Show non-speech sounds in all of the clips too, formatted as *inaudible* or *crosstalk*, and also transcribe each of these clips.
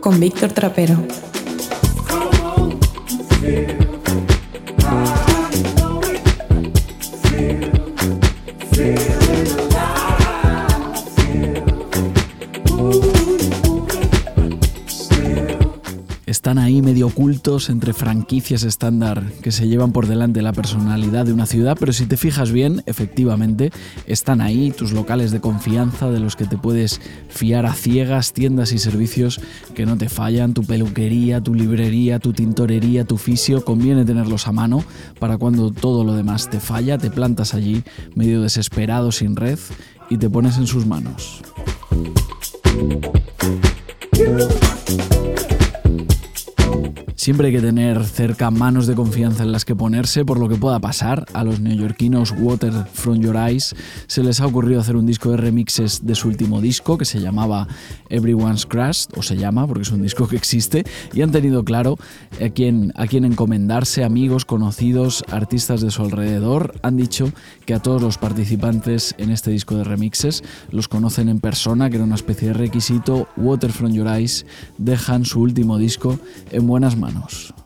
Con Víctor Trapero. Ocultos entre franquicias estándar que se llevan por delante la personalidad de una ciudad, pero si te fijas bien, efectivamente, están ahí tus locales de confianza de los que te puedes fiar a ciegas, tiendas y servicios que no te fallan, tu peluquería, tu librería, tu tintorería, tu fisio, conviene tenerlos a mano para cuando todo lo demás te falla, te plantas allí medio desesperado sin red y te pones en sus manos. Siempre hay que tener cerca manos de confianza en las que ponerse por lo que pueda pasar. A los neoyorquinos Water From Your Eyes se les ha ocurrido hacer un disco de remixes de su último disco que se llamaba Everyone's Crashed, o se llama porque es un disco que existe, y han tenido claro a quién, a quién encomendarse, amigos, conocidos, artistas de su alrededor. Han dicho que a todos los participantes en este disco de remixes los conocen en persona, que era una especie de requisito. Water From Your Eyes dejan su último disco en buenas manos. You're,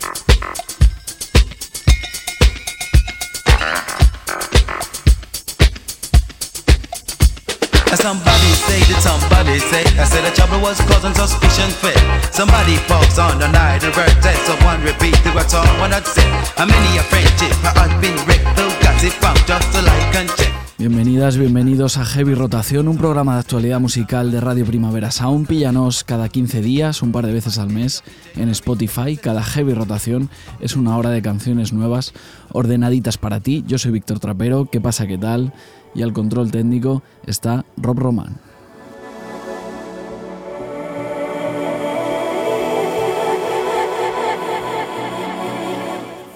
Somebody say somebody say I said the was causing suspicion fit. Somebody falls on the night and birthday, so one repeat to what someone had. Bienvenidas, bienvenidos a Heavy Rotación, un programa de actualidad musical de Radio Primavera Sound. Píllanos cada 15 días, un par de veces al mes, en Spotify. Cada Heavy Rotación es una hora de canciones nuevas, ordenaditas para ti. Yo soy Víctor Trapero, ¿qué pasa, qué tal? Y al control técnico está Rob Roman.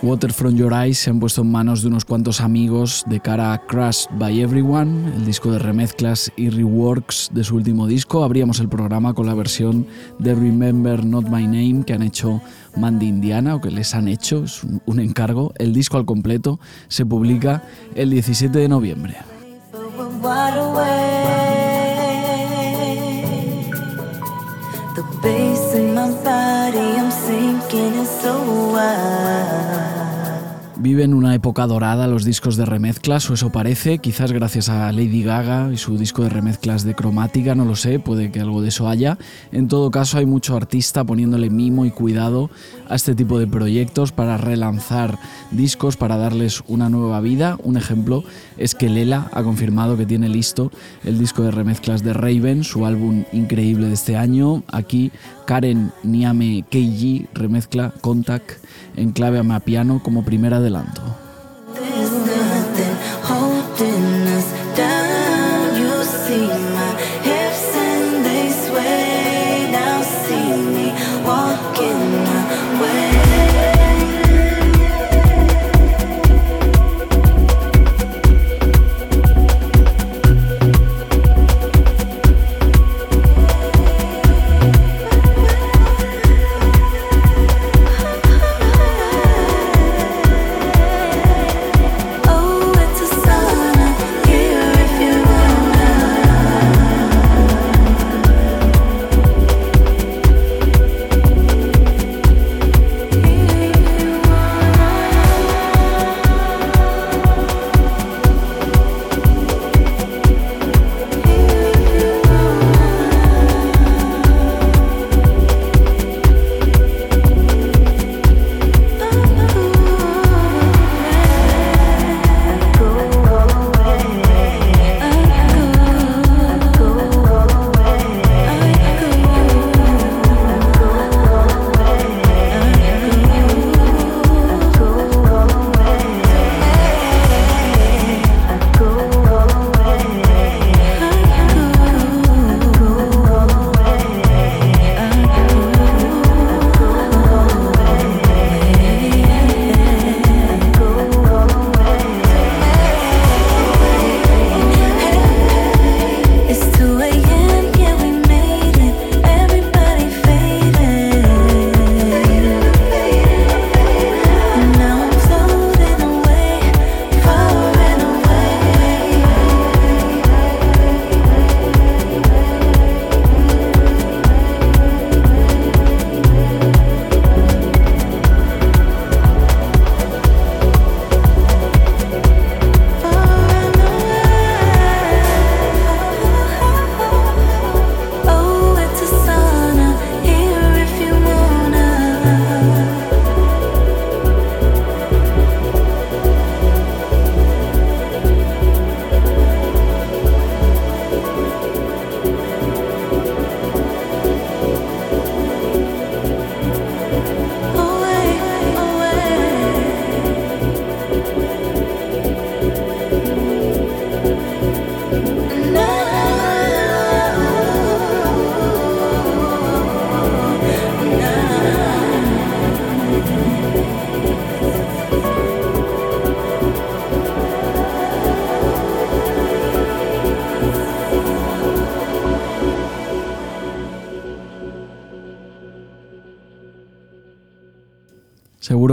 Water From Your Eyes se han puesto en manos de unos cuantos amigos de cara a Crushed by Everyone, el disco de remezclas y reworks de su último disco. Abríamos el programa con la versión de Remember Not My Name que han hecho Mandy Indiana o que les han hecho, es un encargo. El disco al completo se publica el 17 de noviembre. Wide awake. The bass in my body, I'm sinking, it's so wide. Viven una época dorada los discos de remezclas, o eso parece, quizás gracias a Lady Gaga y su disco de remezclas de cromática, no lo sé, puede que algo de eso haya. En todo caso, hay mucho artista poniéndole mimo y cuidado a este tipo de proyectos para relanzar discos, para darles una nueva vida. Un ejemplo es que Lela ha confirmado que tiene listo el disco de remezclas de Raven, su álbum increíble de este año. Aquí Karen Niame Keiji remezcla Contact en clave a piano como primer adelanto.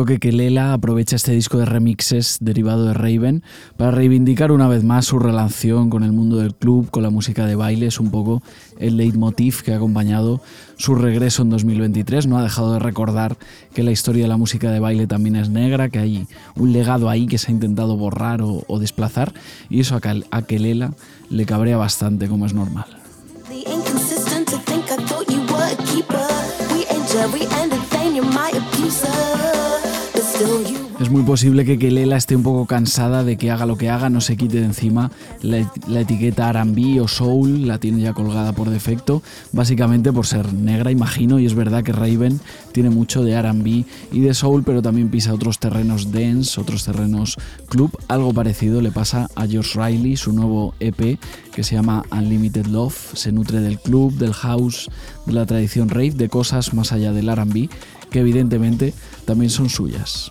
Que Kelela aprovecha este disco de remixes derivado de Raven para reivindicar una vez más su relación con el mundo del club, con la música de baile. Es un poco el leitmotiv que ha acompañado su regreso en 2023. No ha dejado de recordar que la historia de la música de baile también es negra, que hay un legado ahí que se ha intentado borrar o, desplazar. Y eso a Kelela le cabrea bastante, como es normal. Es muy posible que Kelela esté un poco cansada de que haga lo que haga, no se quite de encima la, etiqueta R&B o Soul, la tiene ya colgada por defecto, básicamente por ser negra, imagino, y es verdad que Raven tiene mucho de R&B y de Soul, pero también pisa otros terrenos dance, otros terrenos club. Algo parecido le pasa a George Riley, su nuevo EP que se llama Unlimited Love, se nutre del club, del house, de la tradición rave, de cosas más allá del R&B que evidentemente también son suyas.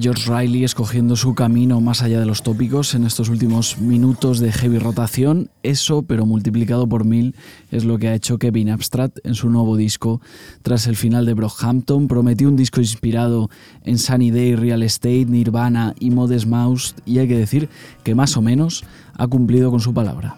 George Riley escogiendo su camino más allá de los tópicos en estos últimos minutos de heavy rotación. Eso, pero multiplicado por mil, es lo que ha hecho Kevin Abstract en su nuevo disco. Tras el final de Brockhampton, prometió un disco inspirado en Sunny Day, Real Estate, Nirvana y Modest Mouse, y hay que decir que más o menos ha cumplido con su palabra.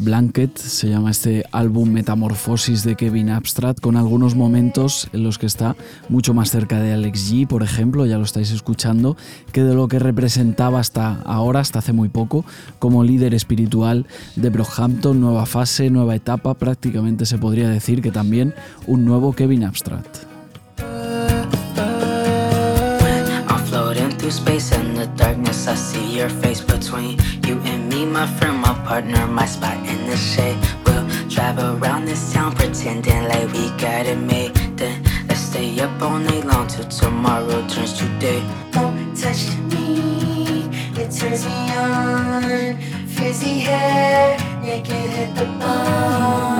Blanket se llama este álbum Metamorfosis de Kevin Abstract, con algunos momentos en los que está mucho más cerca de Alex G, por ejemplo, ya lo estáis escuchando, que de lo que representaba hasta ahora, hasta hace muy poco, como líder espiritual de Brockhampton, nueva fase, nueva etapa, prácticamente se podría decir que también un nuevo Kevin Abstract. My friend, my partner, my spot in the shade. We'll drive around this town pretending like we got it made. Then let's stay up all night long till tomorrow turns to day. Don't touch me, it turns me on. Frizzy hair, naked hit the bone.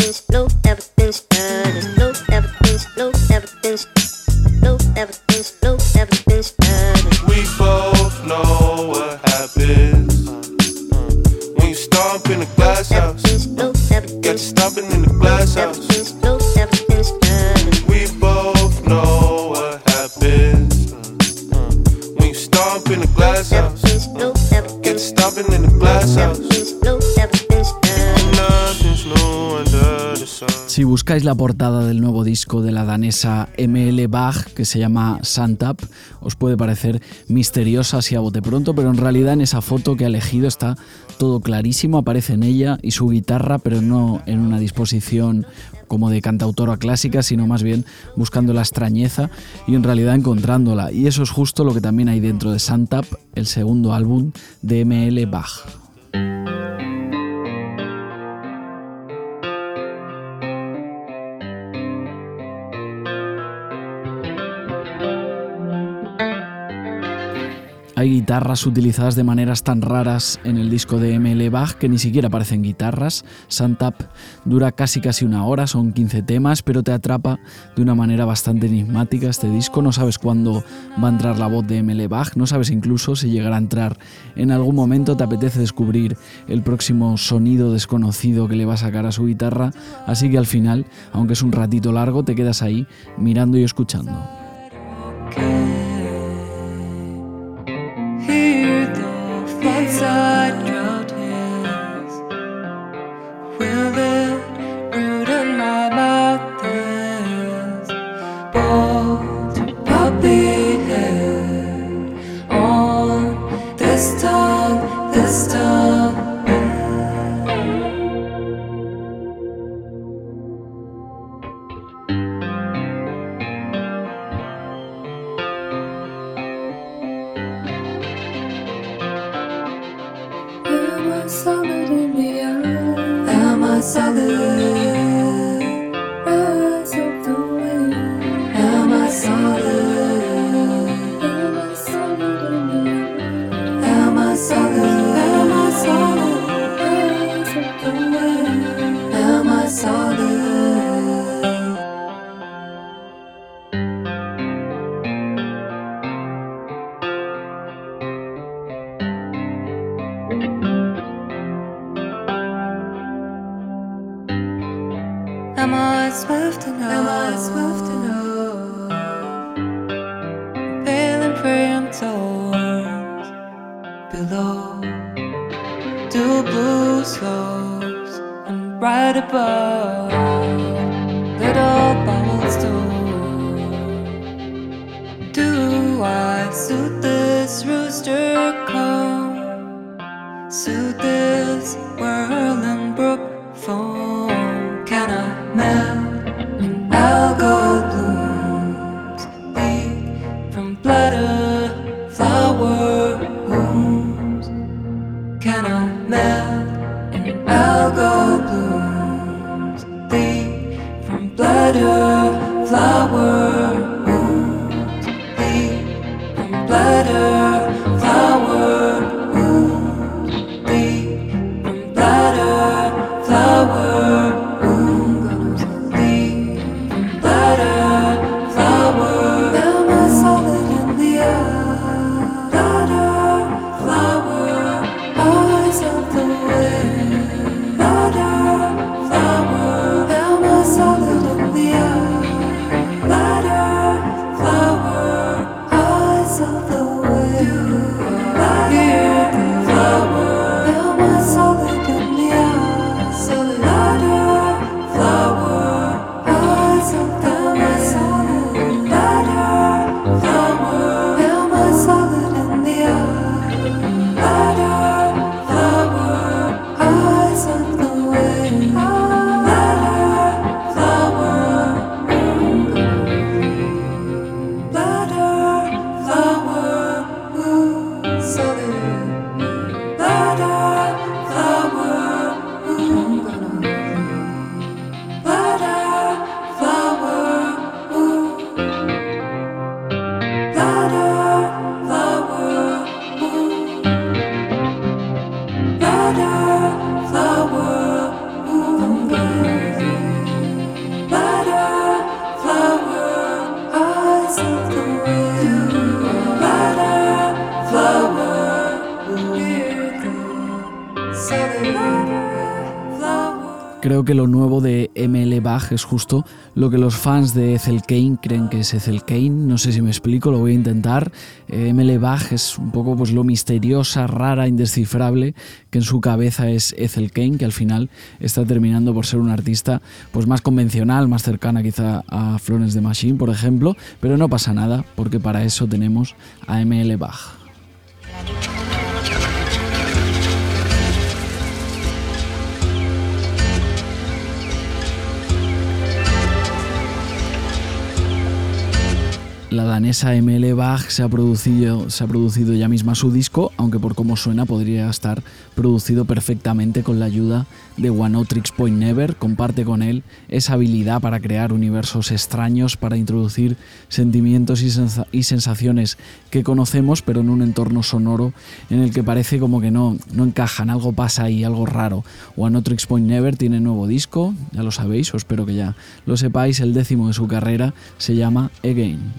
buscáis la portada del nuevo disco de la danesa ML Bach, que se llama Santap, os puede parecer misteriosa así a bote pronto, pero en realidad en esa foto que ha elegido está todo clarísimo, aparece en ella y su guitarra, pero no en una disposición como de cantautora clásica, sino más bien buscando la extrañeza y en realidad encontrándola. Y eso es justo lo que también hay dentro de Santap, el segundo álbum de ML Bach. Hay guitarras utilizadas de maneras tan raras en el disco de ML Bach que ni siquiera parecen guitarras. Santap dura casi casi una hora, son 15 temas, pero te atrapa de una manera bastante enigmática este disco. No sabes cuándo va a entrar la voz de ML Bach, no sabes incluso si llegará a entrar en algún momento. Te apetece descubrir el próximo sonido desconocido que le va a sacar a su guitarra, así que al final, aunque es un ratito largo, te quedas ahí mirando y escuchando. I suit The flower. Creo que lo nuevo de ML Bach es justo lo que los fans de Ethel Kane creen que es Ethel Kane. No sé si me explico, lo voy a intentar. Eh, ML Bach es un poco pues, lo misteriosa, rara, indescifrable que en su cabeza es Ethel Kane, que al final está terminando por ser una artista pues, más convencional, más cercana quizá a Florence de Machine, por ejemplo. Pero no pasa nada, porque para eso tenemos a ML Bach. La danesa ML Bach se ha, producido, ya misma su disco, aunque por cómo suena podría estar producido perfectamente con la ayuda de One Point Never. Comparte con él esa habilidad para crear universos extraños, para introducir sentimientos y, sensaciones que conocemos, pero en un entorno sonoro en el que parece como que no, no encajan, algo pasa ahí, algo raro. One Point Never tiene nuevo disco, ya lo sabéis, o espero que ya lo sepáis, el décimo de su carrera se llama Again.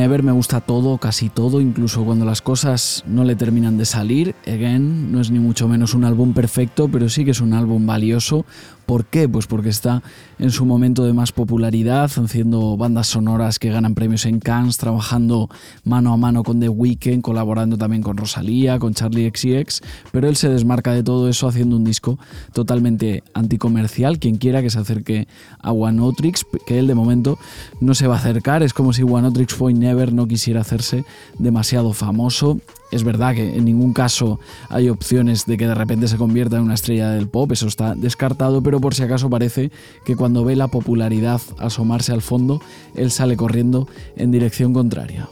Never me gusta todo, casi todo, incluso cuando las cosas no le terminan de salir. Again, no es ni mucho menos un álbum perfecto, pero sí que es un álbum valioso, ¿Por qué? Pues porque está en su momento de más popularidad, haciendo bandas sonoras que ganan premios en Cannes, trabajando mano a mano con The Weeknd, colaborando también con Rosalía, con Charlie XCX, pero él se desmarca de todo eso haciendo un disco totalmente anticomercial. Quien quiera que se acerque a One Otrix, que él de momento no se va a acercar, es como si One Otrix Point Never no quisiera hacerse demasiado famoso es verdad que en ningún caso hay opciones de que de repente se convierta en una estrella del pop, eso está descartado, pero por si acaso parece que cuando ve la popularidad asomarse al fondo, él sale corriendo en dirección contraria.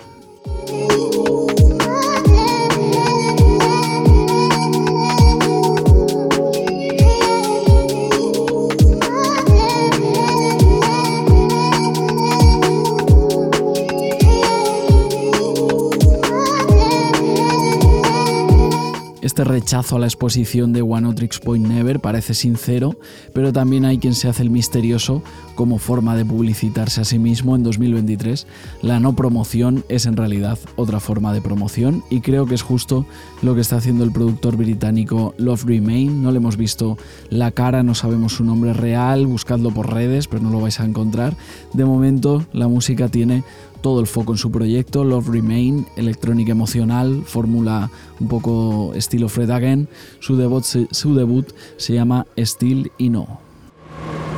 Este rechazo a la exposición de One Otrix Point Never parece sincero, pero también hay quien se hace el misterioso como forma de publicitarse a sí mismo en 2023. La no promoción es en realidad otra forma de promoción y creo que es justo lo que está haciendo el productor británico Love Remain. No le hemos visto la cara, no sabemos su nombre real, buscadlo por redes, pero no lo vais a encontrar. De momento la música tiene todo el foco en su proyecto, Love Remain, electrónica emocional, fórmula un poco estilo Fred Again. Su debut, su debut se llama Still y No.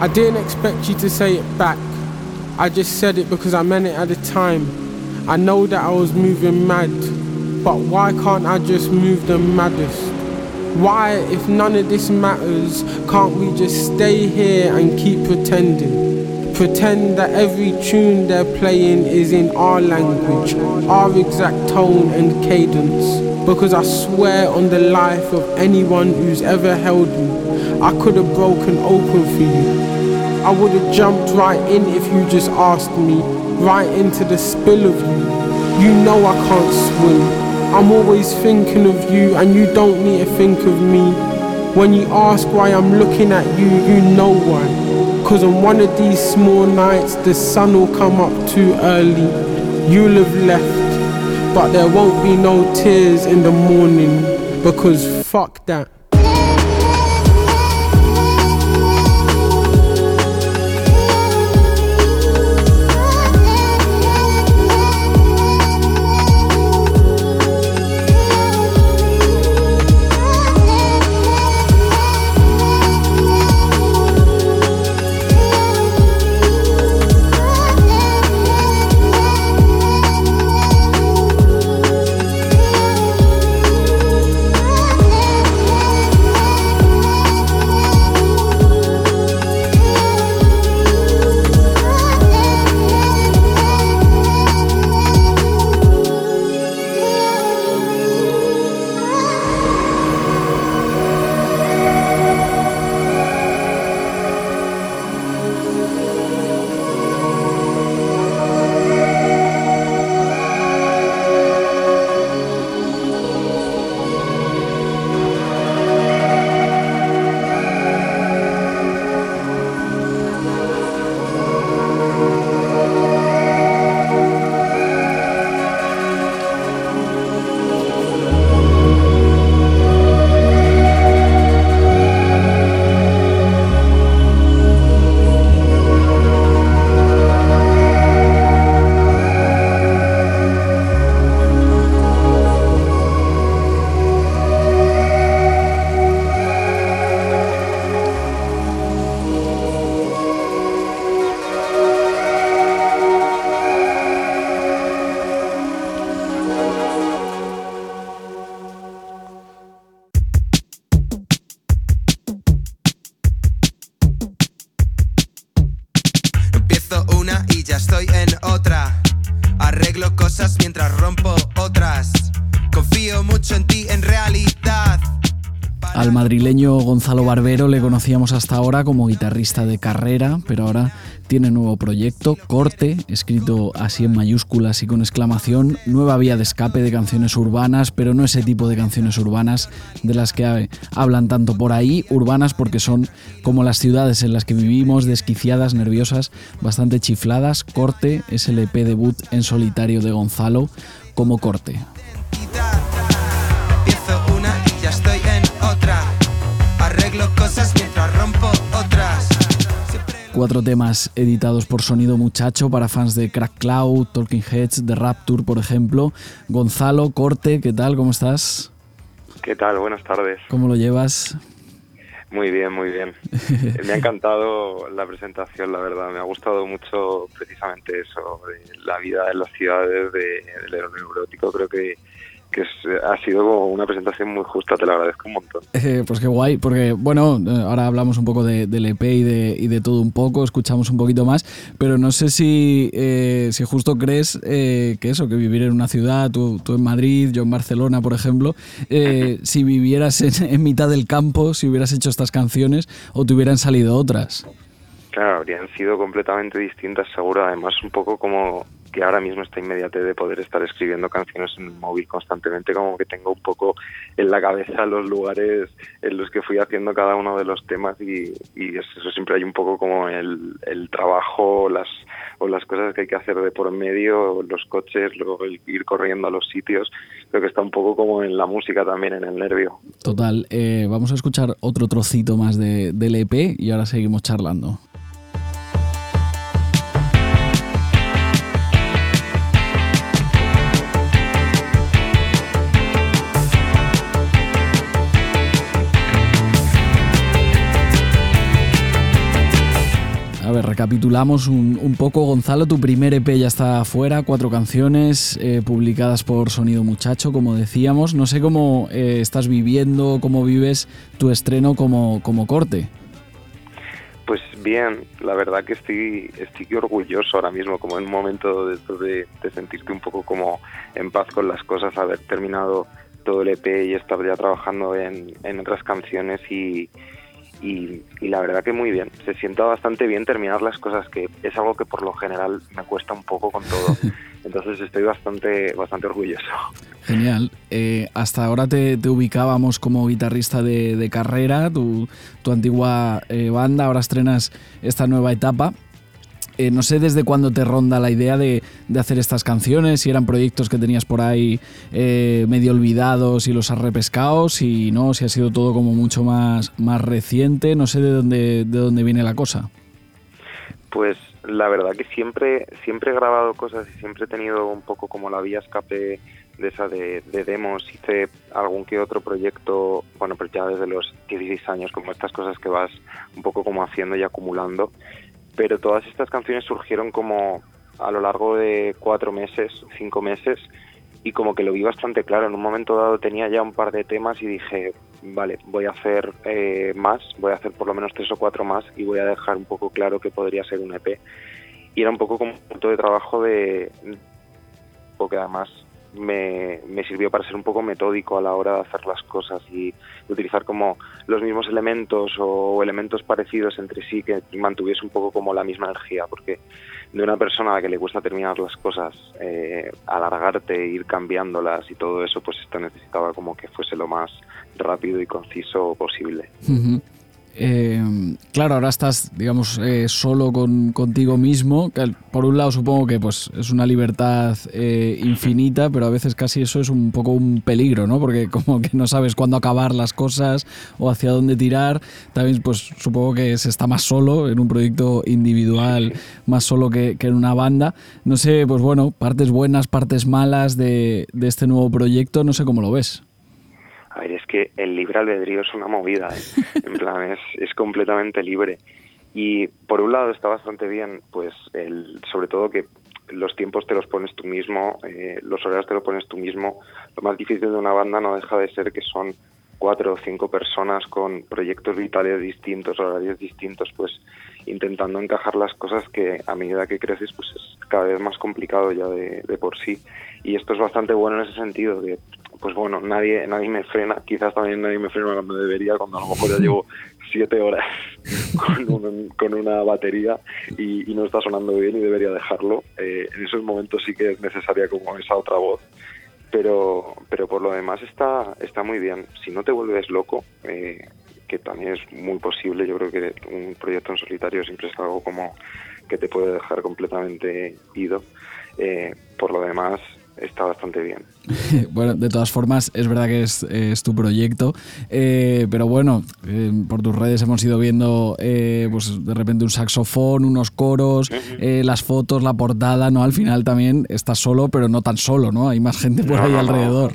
I didn't expect you to say it back. I just said it because I meant it at the time. I know that I was moving mad, but why can't I just move the maddest? Why, if none of this matters, can't we just stay here and keep pretending? Pretend that every tune they're playing is in our language, our exact tone and cadence. Because I swear on the life of anyone who's ever held me, I could have broken open for you. I would have jumped right in if you just asked me, right into the spill of you. You know I can't swim. I'm always thinking of you, and you don't need to think of me. When you ask why I'm looking at you, you know why. Cause on one of these small nights, the sun will come up too early. You'll have left, but there won't be no tears in the morning. Because fuck that. Gonzalo Barbero le conocíamos hasta ahora como guitarrista de carrera, pero ahora tiene nuevo proyecto, Corte, escrito así en mayúsculas y con exclamación, nueva vía de escape de canciones urbanas, pero no ese tipo de canciones urbanas de las que hablan tanto por ahí, urbanas porque son como las ciudades en las que vivimos, desquiciadas, nerviosas, bastante chifladas. Corte es el EP debut en solitario de Gonzalo como Corte. Cosas mientras rompo otras. Cuatro temas editados por Sonido Muchacho para fans de Crack Cloud, Talking Heads, The Rapture, por ejemplo. Gonzalo, Corte, ¿qué tal? ¿Cómo estás? ¿Qué tal? Buenas tardes. ¿Cómo lo llevas? Muy bien, muy bien. *laughs* Me ha encantado la presentación, la verdad. Me ha gustado mucho precisamente eso, de la vida en las ciudades, de, del neurótico. Creo que que ha sido una presentación muy justa, te lo agradezco un montón. *laughs* Eh, pues qué guay, porque bueno, eh, ahora hablamos un poco de, del EP y de, y de, todo un poco, escuchamos un poquito más, pero no sé si, eh, si justo crees que eso, que vivir en una ciudad, tú, tú en Madrid, yo en Barcelona, por ejemplo, si vivieras en, *laughs* en, mitad del campo, si hubieras hecho estas canciones o te hubieran salido otras. Claro, habrían sido completamente distintas, seguro, además un poco como que ahora mismo está inmediate de poder estar escribiendo canciones en el móvil constantemente, como que tengo un poco en la cabeza los lugares en los que fui haciendo cada uno de los temas y, eso siempre hay un poco como el, trabajo las, o las cosas que hay que hacer de por medio, los coches, luego el ir corriendo a los sitios, creo que está un poco como en la música también, en el nervio. Total, eh, vamos a escuchar otro trocito más de, del EP y ahora seguimos charlando. Recapitulamos un, poco. Gonzalo, tu primer EP ya está afuera, cuatro canciones eh, publicadas por Sonido Muchacho, como decíamos. No sé cómo eh, estás viviendo, cómo vives tu estreno como, como corte. Pues bien, la verdad que estoy, estoy orgulloso ahora mismo, como en un momento de, de, sentirte un poco como en paz con las cosas, haber terminado todo el EP y estar ya trabajando en, en otras canciones y, y, la verdad que muy bien. Se sienta bastante bien terminar las cosas, que es algo que por lo general me cuesta un poco con todo. *laughs* Entonces estoy bastante, bastante orgulloso. Genial. Eh, hasta ahora te, ubicábamos como guitarrista de, carrera, tu, tu antigua eh, banda, ahora estrenas esta nueva etapa. Eh, no sé desde cuándo te ronda la idea de, hacer estas canciones, si eran proyectos que tenías por ahí eh, medio olvidados y los has repescado, si no, si ha sido todo como mucho más, más reciente, no sé de dónde, de dónde viene la cosa. Pues la verdad que siempre, siempre he grabado cosas y siempre he tenido un poco como la vía escape de esa de, de, demos, hice algún que otro proyecto, bueno, pero ya desde los 16 años, como estas cosas que vas un poco como haciendo y acumulando pero todas estas canciones surgieron como a lo largo de cuatro meses, cinco meses, y como que lo vi bastante claro. En un momento dado tenía ya un par de temas y dije, vale, voy a hacer eh, más, voy a hacer por lo menos tres o cuatro más y voy a dejar un poco claro que podría ser un EP. Y era un poco como un punto de trabajo de... porque además me, me, sirvió para ser un poco metódico a la hora de hacer las cosas y utilizar como los mismos elementos o elementos parecidos entre sí que mantuviese un poco como la misma energía, porque de una persona a la que le cuesta terminar las cosas, eh, alargarte, ir cambiándolas y todo eso, pues esto necesitaba como que fuese lo más rápido y conciso posible. Eh, claro, ahora estás, digamos, eh, solo con, contigo mismo. por un lado, supongo que pues, es una libertad eh, infinita, pero a veces casi eso es un poco un peligro, ¿no? Porque *laughs* como que no sabes cuándo acabar las cosas o hacia dónde tirar. También, pues supongo que se está más solo en un proyecto individual, más solo que, en una banda. No sé, pues bueno, partes buenas, partes malas de, de este nuevo proyecto, no sé cómo lo ves. A ver, es que el libre albedrío es una movida, ¿eh? *laughs* en plan, es, es completamente libre. Y por un lado está bastante bien, pues, el, sobre todo que los tiempos te los pones tú mismo, eh, los horarios te los pones tú mismo. Lo más difícil de una banda no deja de ser que son cuatro o cinco personas con proyectos vitales distintos, horarios distintos, pues intentando encajar las cosas que a medida que creces pues es cada vez más complicado ya de, de por sí. Y esto es bastante bueno en ese sentido, de pues bueno, nadie, nadie me frena, quizás también nadie me frena cuando debería, cuando a lo mejor ya llevo *laughs* siete horas con, un- con una batería y, y no está sonando bien y debería dejarlo. Eh, en esos momentos sí que es necesaria como esa otra voz. Pero, pero por lo demás está, está muy bien. Si no te vuelves loco, eh, que también es muy posible, yo creo que un proyecto en solitario siempre es algo como que te puede dejar completamente ido. Eh, por lo demás, está bastante bien. *laughs* Bueno, de todas formas, es verdad que es, es tu proyecto, eh, pero bueno, eh, por tus redes hemos ido viendo eh, pues de repente un saxofón, unos coros, eh, las fotos, la portada, ¿no? Al final también estás solo, pero no tan solo, ¿no? Hay más gente por No, ahí no, no. alrededor.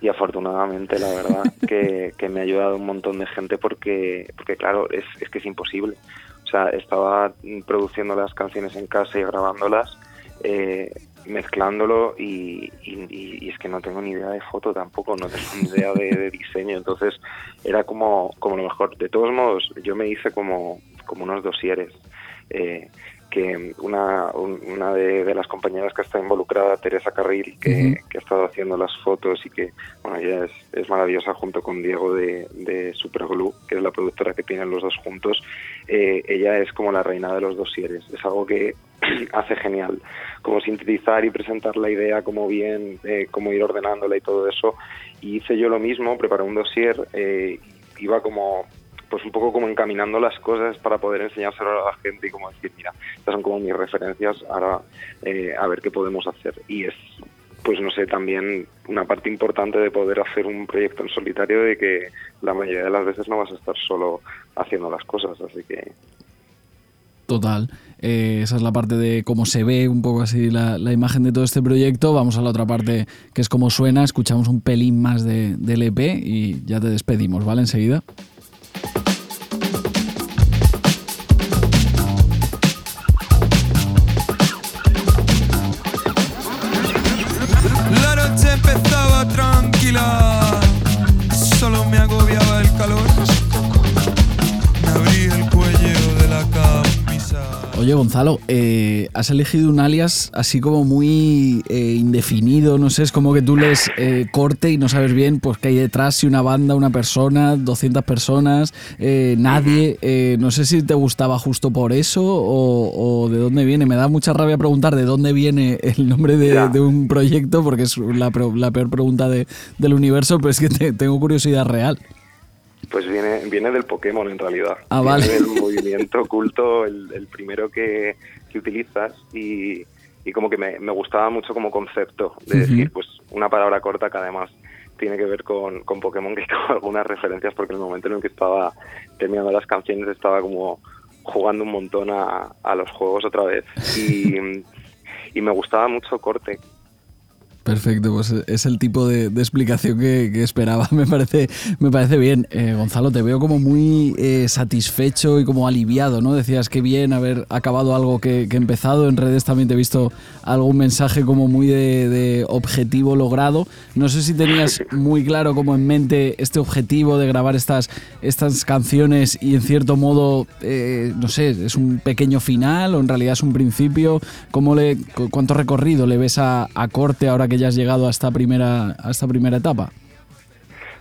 y afortunadamente la verdad *laughs* que, que me ha ayudado un montón de gente porque porque claro es, es que es imposible o sea estaba produciendo las canciones en casa y grabándolas eh, mezclándolo y, y- y es que no tengo ni idea de foto tampoco no tengo ni idea de, de diseño. Entonces era como como lo mejor. De todos modos yo me hice como como unos dosieres. Eh, que una, un- una de, de las compañeras que está involucrada, Teresa Carril, que, Ujú. que ha estado haciendo las fotos y que, bueno, ella es, es maravillosa junto con Diego de, de Superglue, que es la productora que tienen los dos juntos. Eh, ella es como la reina de los dosieres. Es algo que *clears throat* hace genial. Como sintetizar y presentar la idea como bien, eh, como ir ordenándola y todo eso. Y hice yo lo mismo, preparé un dossier, eh, iba como pues un poco como encaminando las cosas para poder enseñárselo a la gente y como decir, mira, estas son como mis referencias, ahora eh, a ver qué podemos hacer. Y es, pues no sé, también una parte importante de poder hacer un proyecto en solitario de que la mayoría de las veces no vas a estar solo haciendo las cosas, así que Total. Eh, esa es la parte de cómo se ve un poco así la, imagen de todo este proyecto. Vamos a la otra parte que es cómo suena. Escuchamos un pelín más de, del EP y ya te despedimos, ¿vale? Enseguida. Gonzalo, eh, has elegido un alias así como muy eh, indefinido, no sé, es como que tú lees eh, corte y no sabes bien pues qué hay detrás, si una banda, una persona, 200 personas, eh, nadie. eh, no sé si te gustaba justo por eso o, o de dónde viene. Me da mucha rabia preguntar de dónde viene el nombre de, un proyecto porque es la, la peor pregunta de- del universo, pero es que te- tengo curiosidad real. Pues viene, viene del Pokémon en realidad. Ah, Viene vale. del *laughs* movimiento oculto, el, el primero que, que utilizas y, y como que me, me gustaba mucho como concepto de decir, pues una palabra corta que además tiene que ver con, con Pokémon, que *laughs* con algunas referencias, porque en el momento en el que estaba terminando las canciones estaba como jugando un montón a, a los juegos otra vez. Y, *laughs* y me gustaba mucho corte. Perfecto, pues es el tipo de, de explicación que, que esperaba. *laughs* Me parece, me parece bien. Eh, Gonzalo, te veo como muy eh, satisfecho y como aliviado, ¿no? Decías que bien haber acabado algo que, que he empezado. En redes también te he visto algún mensaje como muy de, de objetivo logrado. No sé si tenías muy claro como en mente este objetivo de grabar estas, estas canciones y en cierto modo, eh, no sé, es un pequeño final o en realidad es un principio. ¿Cómo le, cu- ¿Cuánto recorrido le ves a, a corte ahora que ya has llegado a esta primera, a esta primera etapa?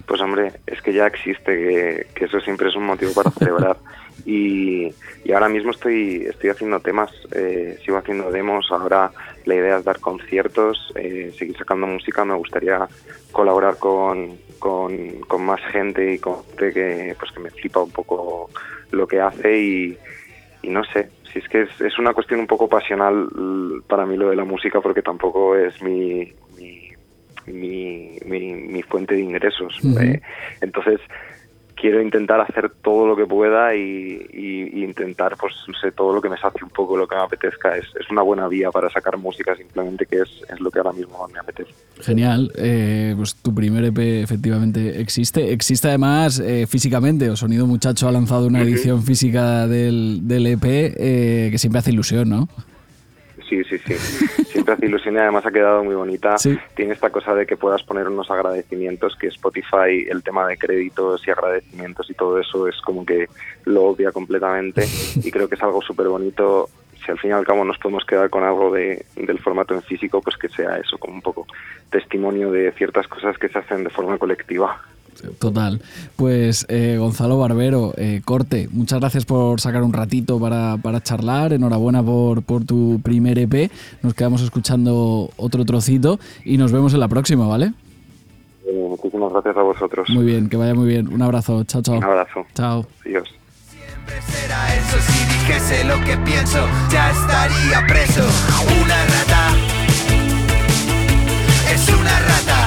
Pues hombre, es que ya existe, que, que eso siempre es un motivo para *laughs* celebrar. Y, y ahora mismo estoy, estoy haciendo temas, eh, sigo haciendo demos, ahora la idea es dar conciertos, eh, seguir sacando música, me gustaría colaborar con, con, con más gente y con gente que, pues que me flipa un poco lo que hace y, y no sé, si es que es, es una cuestión un poco pasional l- para mí lo de la música porque tampoco es mi, mi, mi, mi, fuente de ingresos. Eh, entonces quiero intentar hacer todo lo que pueda y, y- y intentar pues no sé todo lo que me sacie un poco lo que me apetezca es, es una buena vía para sacar música simplemente que es, es lo que ahora mismo me apetece Genial, eh, pues tu primer EP efectivamente existe. Existe además eh, físicamente, o Sonido Muchacho ha lanzado una edición física del, del EP eh, que siempre hace ilusión, ¿no? Sí, sí, sí. Siempre hace ilusión y además ha quedado muy bonita. Sí. Tiene esta cosa de que puedas poner unos agradecimientos, que Spotify, el tema de créditos y agradecimientos y todo eso es como que lo obvia completamente y creo que es algo súper bonito. Si al fin y al cabo nos podemos quedar con algo de, del formato en físico, pues que sea eso, como un poco testimonio de ciertas cosas que se hacen de forma colectiva. Total. Pues eh, Gonzalo Barbero, eh, Corte, muchas gracias por sacar un ratito para, para charlar. Enhorabuena por, por tu primer EP. Nos quedamos escuchando otro trocito y nos vemos en la próxima, ¿vale? Eh, muchísimas gracias a vosotros. Muy bien, que vaya muy bien. Un abrazo. Chao, chao. Un abrazo. Chao. Adiós. Será eso si dijese lo que pienso, ya estaría preso. Una rata es una rata.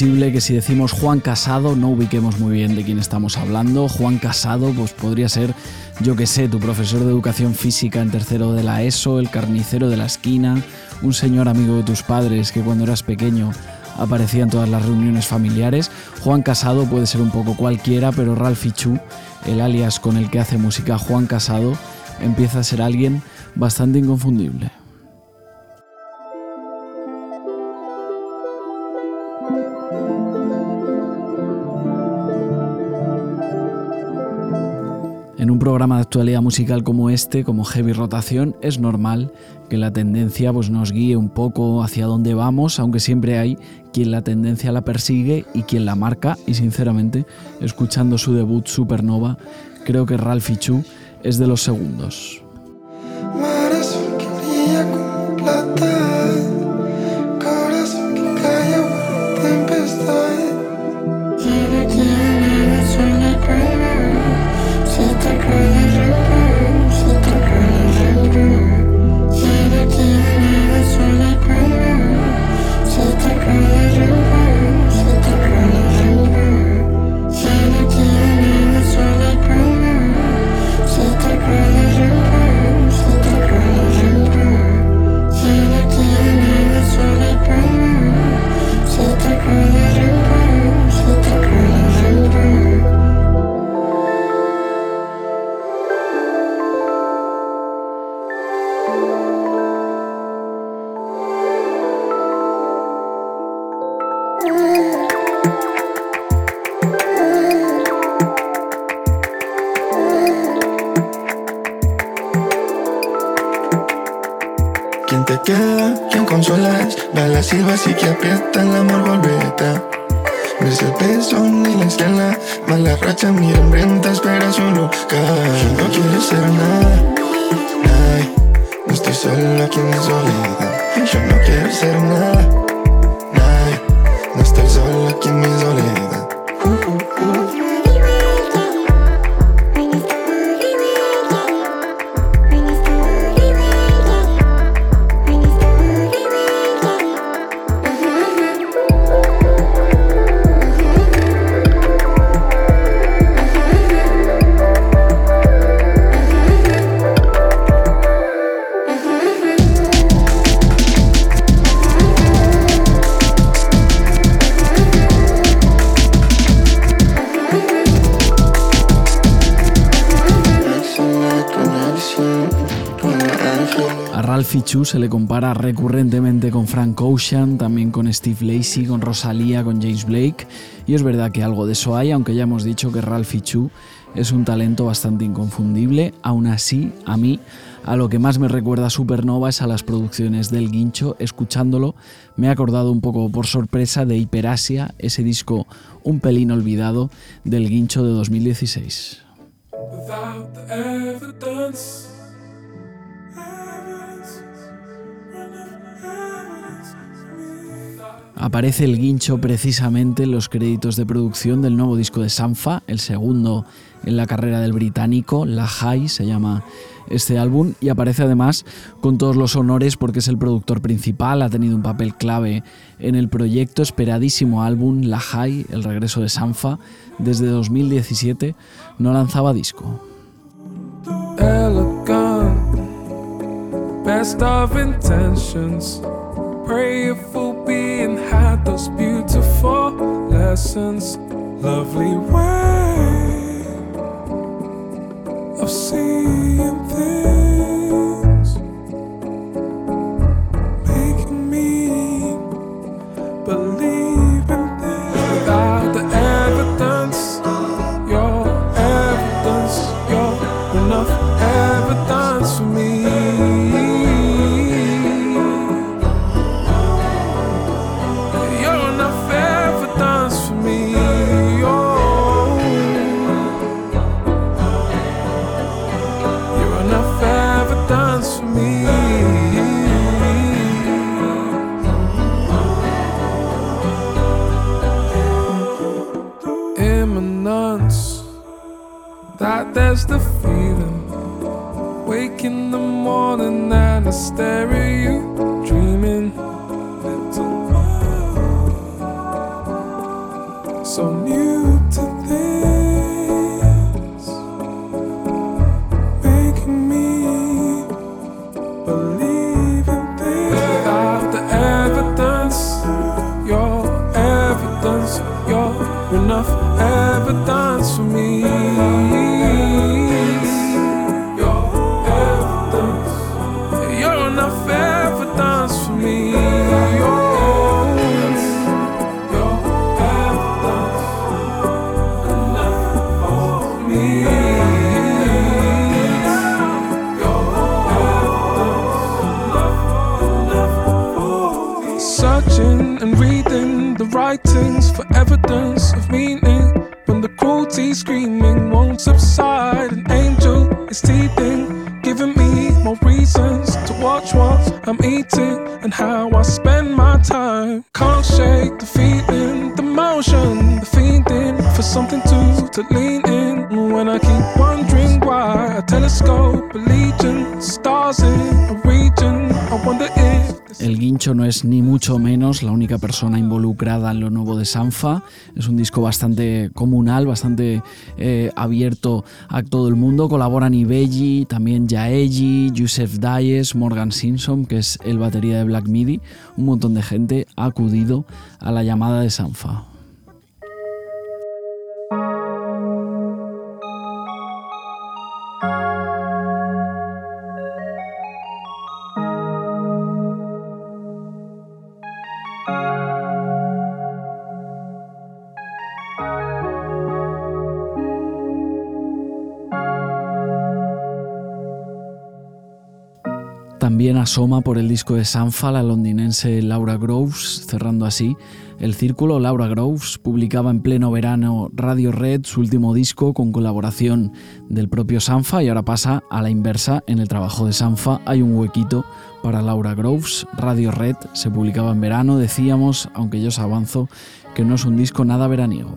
Que si decimos Juan Casado no ubiquemos muy bien de quién estamos hablando. Juan Casado pues podría ser, yo que sé, tu profesor de educación física en tercero de la ESO, el carnicero de la esquina, un señor amigo de tus padres que cuando eras pequeño aparecía en todas las reuniones familiares. Juan Casado puede ser un poco cualquiera, pero Ralphie Chu, el alias con el que hace música Juan Casado, empieza a ser alguien bastante inconfundible. Programa de actualidad musical como este, como Heavy Rotación, es normal que la tendencia pues, nos guíe un poco hacia dónde vamos, aunque siempre hay quien la tendencia la persigue y quien la marca. Y sinceramente, escuchando su debut Supernova, creo que Ralphie Chu es de los segundos. ¿Quién te queda? ¿Quién consolas? Da las silbas y que aprieta el amor golpeta. Ves el peso ni la escala, mala racha, mi hambrienta espera su lugar. Yo no quiero ser nada, ay, no estoy solo aquí en mi soledad. Yo no quiero ser nada, A Ralphie Chu se le compara recurrentemente con Frank Ocean, también con Steve Lacey, con Rosalía, con James Blake, y es verdad que algo de eso hay, aunque ya hemos dicho que Ralphie Chu es un talento bastante inconfundible, aún así, a mí, a lo que más me recuerda Supernova es a las producciones del Guincho. Escuchándolo, me he acordado un poco por sorpresa de Hiperasia, ese disco un pelín olvidado del Guincho de 2016. Aparece el guincho precisamente en los créditos de producción del nuevo disco de Sanfa, el segundo en la carrera del británico, La High se llama este álbum, y aparece además con todos los honores porque es el productor principal, ha tenido un papel clave en el proyecto, esperadísimo álbum, La High, el regreso de Sanfa, desde 2017 no lanzaba disco. best of intentions. Prayerful lessons. Lovely way of seeing Searching and reading the writings for evidence of meaning. When the cruelty screaming won't subside, an angel is teething, giving me more reasons to watch what I'm eating and how I spend my time. Can't shake the feeling, the motion, the feeding for something to to lean in. When I keep wondering why, a telescope, a legion, stars in El Guincho no es ni mucho menos la única persona involucrada en lo nuevo de Sanfa. Es un disco bastante comunal, bastante eh, abierto a todo el mundo. Colaboran Ibelli, también Yaeji, Yusef Dayes, Morgan Simpson, que es el batería de Black Midi. Un montón de gente ha acudido a la llamada de Sanfa. Asoma por el disco de Sanfa la londinense Laura Groves, cerrando así el círculo. Laura Groves publicaba en pleno verano Radio Red, su último disco con colaboración del propio Sanfa y ahora pasa a la inversa. En el trabajo de Sanfa hay un huequito para Laura Groves. Radio Red se publicaba en verano, decíamos, aunque yo os avanzo, que no es un disco nada veraniego.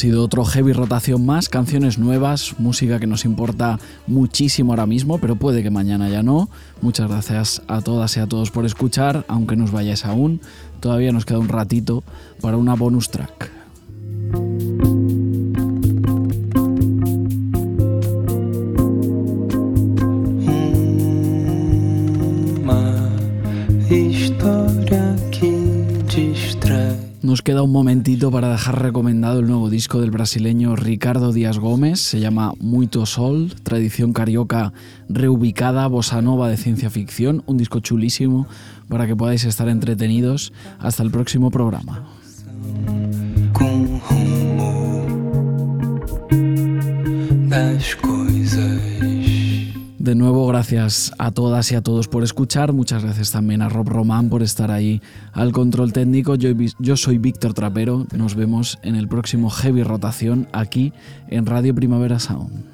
Sido otro heavy rotación más, canciones nuevas, música que nos importa muchísimo ahora mismo, pero puede que mañana ya no. Muchas gracias a todas y a todos por escuchar, aunque no os vayáis aún. Todavía nos queda un ratito para una bonus track. Un momentito para dejar recomendado el nuevo disco del brasileño Ricardo Díaz Gómez. Se llama Muito Sol, tradición carioca reubicada, bossa nova de ciencia ficción. Un disco chulísimo para que podáis estar entretenidos. Hasta el próximo programa. De nuevo, gracias a todas y a todos por escuchar. Muchas gracias también a Rob Román por estar ahí al control técnico. Yo, yo soy Víctor Trapero. Nos vemos en el próximo Heavy Rotación aquí en Radio Primavera Sound.